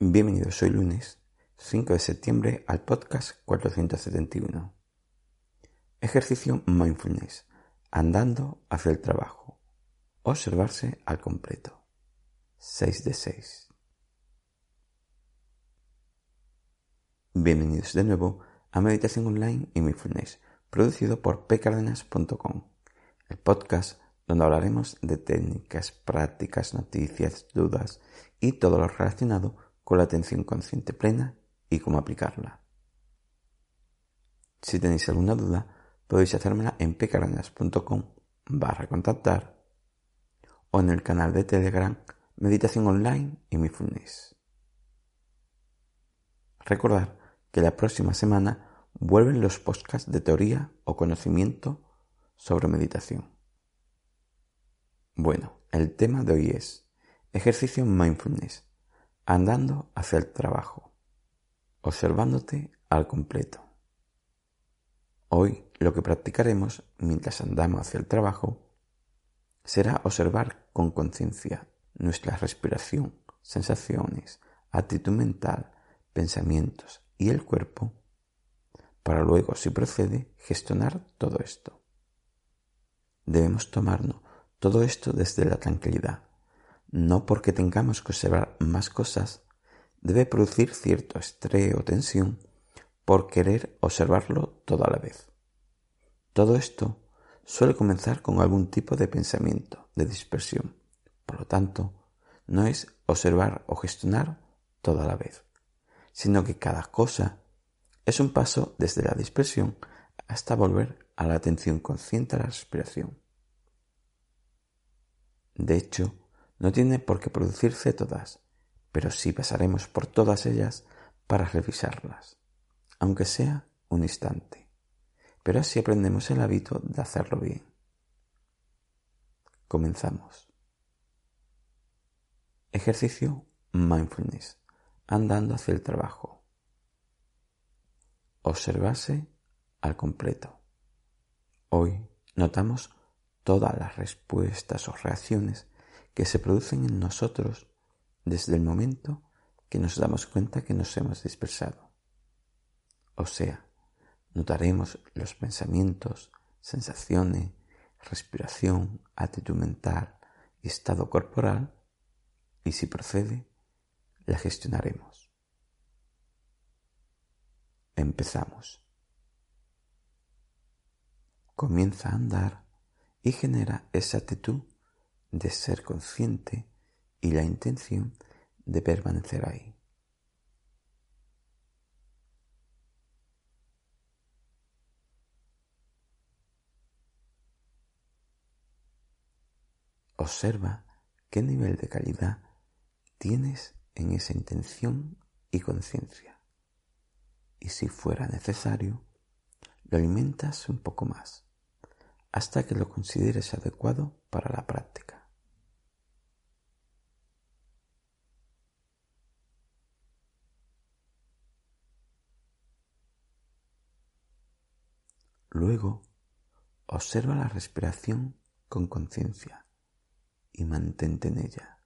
Bienvenidos hoy lunes 5 de septiembre al podcast 471. Ejercicio Mindfulness. Andando hacia el trabajo. Observarse al completo. 6 de 6. Bienvenidos de nuevo a Meditación Online y Mindfulness, producido por pcardenas.com, el podcast donde hablaremos de técnicas, prácticas, noticias, dudas y todo lo relacionado con la atención consciente plena y cómo aplicarla. Si tenéis alguna duda, podéis hacérmela en pcardenas.com barra contactar o en el canal de Telegram Meditación Online y Mindfulness. Recordad que la próxima semana vuelven los podcasts de teoría o conocimiento sobre meditación. Bueno, el tema de hoy es ejercicio mindfulness, andando hacia el trabajo, observándote al completo. Hoy lo que practicaremos mientras andamos hacia el trabajo será observar con conciencia nuestra respiración, sensaciones, actitud mental, pensamientos y el cuerpo para luego, si procede, gestionar todo esto. Debemos tomarnos todo esto desde la tranquilidad. No porque tengamos que observar más cosas, debe producir cierto estrés o tensión por querer observarlo todo a la vez. Todo esto suele comenzar con algún tipo de pensamiento, de dispersión. Por lo tanto, no es observar o gestionar todo a la vez, sino que cada cosa es un paso desde la dispersión hasta volver a la atención consciente a la respiración. De hecho, no tiene por qué producirse todas, pero sí pasaremos por todas ellas para revisarlas, aunque sea un instante. Pero así aprendemos el hábito de hacerlo bien. Comenzamos. Ejercicio mindfulness, andando hacia el trabajo observarse al completo. Hoy notamos todas las respuestas o reacciones que se producen en nosotros desde el momento que nos damos cuenta que nos hemos dispersado. O sea, notaremos los pensamientos, sensaciones, respiración, actitud mental y estado corporal y si procede, la gestionaremos. Empezamos. Comienza a andar y genera esa actitud de ser consciente y la intención de permanecer ahí. Observa qué nivel de calidad tienes en esa intención y conciencia y si fuera necesario, lo alimentas un poco más, hasta que lo consideres adecuado para la práctica. Luego, observa la respiración con conciencia y mantente en ella.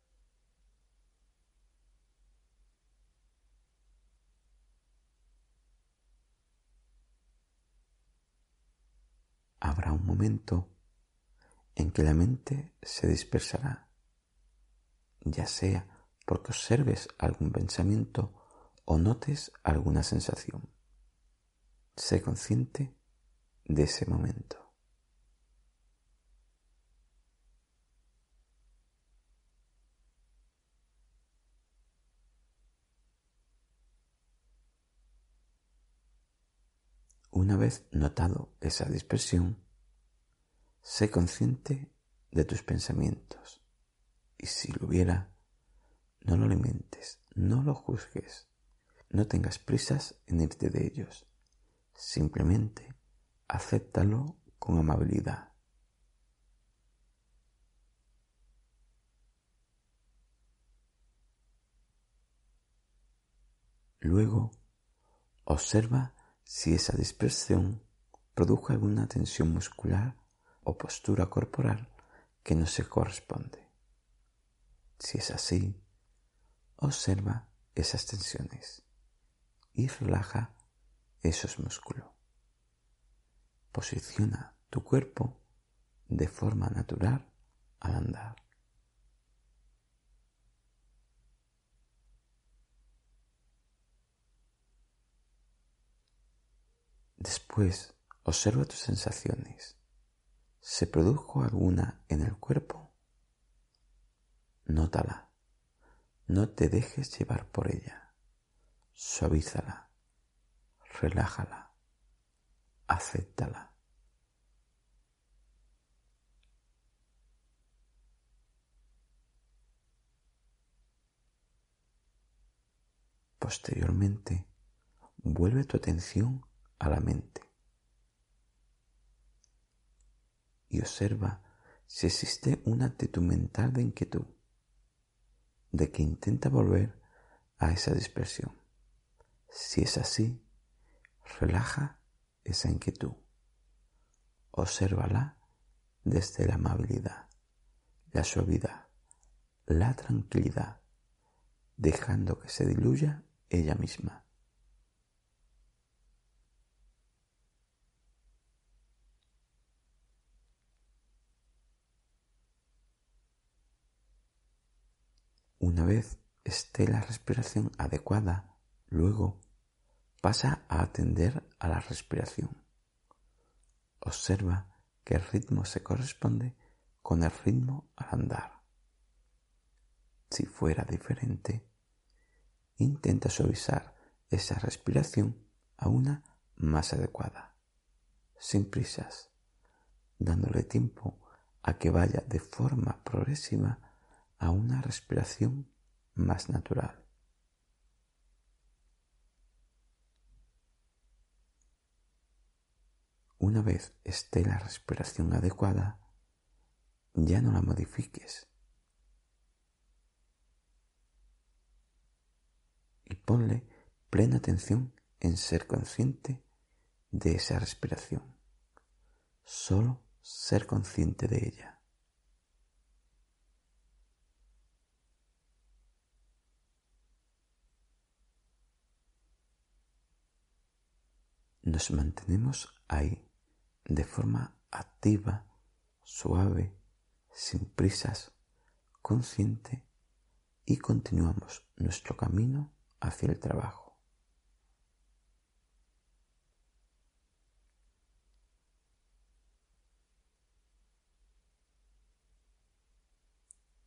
habrá un momento en que la mente se dispersará, ya sea porque observes algún pensamiento o notes alguna sensación. Sé consciente de ese momento. Una vez notado esa dispersión, sé consciente de tus pensamientos y si lo hubiera, no lo alimentes, no lo juzgues, no tengas prisas en irte de ellos. Simplemente acéptalo con amabilidad. Luego, observa si esa dispersión produjo alguna tensión muscular o postura corporal que no se corresponde. Si es así, observa esas tensiones y relaja esos músculos. Posiciona tu cuerpo de forma natural al andar. Después observa tus sensaciones. ¿Se produjo alguna en el cuerpo? Nótala. No te dejes llevar por ella. Suavízala. Relájala. Acéptala. Posteriormente, vuelve tu atención a la mente y observa si existe una actitud mental de inquietud, de que intenta volver a esa dispersión. Si es así, relaja esa inquietud. Obsérvala desde la amabilidad, la suavidad, la tranquilidad, dejando que se diluya ella misma. Una vez esté la respiración adecuada, luego pasa a atender a la respiración. Observa que el ritmo se corresponde con el ritmo al andar. Si fuera diferente, intenta suavizar esa respiración a una más adecuada, sin prisas, dándole tiempo a que vaya de forma progresiva a una respiración más natural. Una vez esté la respiración adecuada, ya no la modifiques. Y ponle plena atención en ser consciente de esa respiración, solo ser consciente de ella. nos mantenemos ahí de forma activa, suave, sin prisas, consciente y continuamos nuestro camino hacia el trabajo.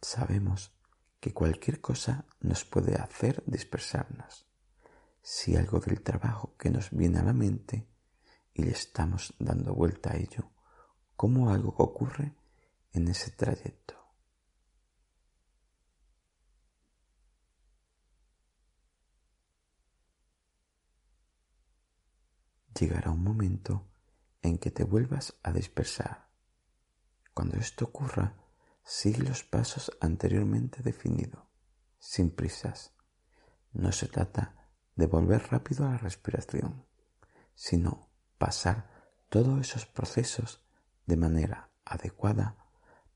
Sabemos que cualquier cosa nos puede hacer dispersarnos si algo del trabajo que nos viene a la mente y le estamos dando vuelta a ello como algo que ocurre en ese trayecto. Llegará un momento en que te vuelvas a dispersar. Cuando esto ocurra, sigue los pasos anteriormente definidos, sin prisas. No se trata de volver rápido a la respiración, sino pasar todos esos procesos de manera adecuada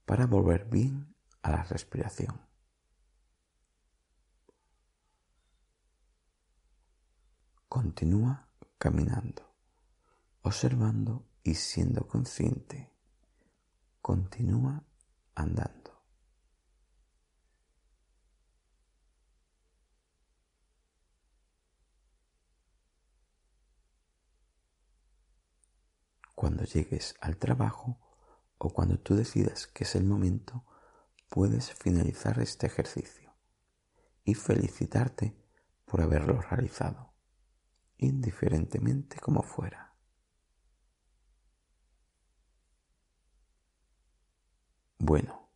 para volver bien a la respiración. Continúa caminando, observando y siendo consciente. Continúa andando. Cuando llegues al trabajo o cuando tú decidas que es el momento, puedes finalizar este ejercicio y felicitarte por haberlo realizado, indiferentemente como fuera. Bueno,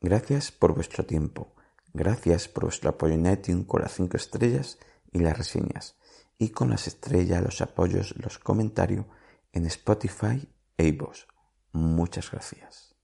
gracias por vuestro tiempo, gracias por vuestro apoyo en iTunes con las 5 estrellas y las reseñas, y con las estrellas, los apoyos, los comentarios en Spotify e. Muchas gracias.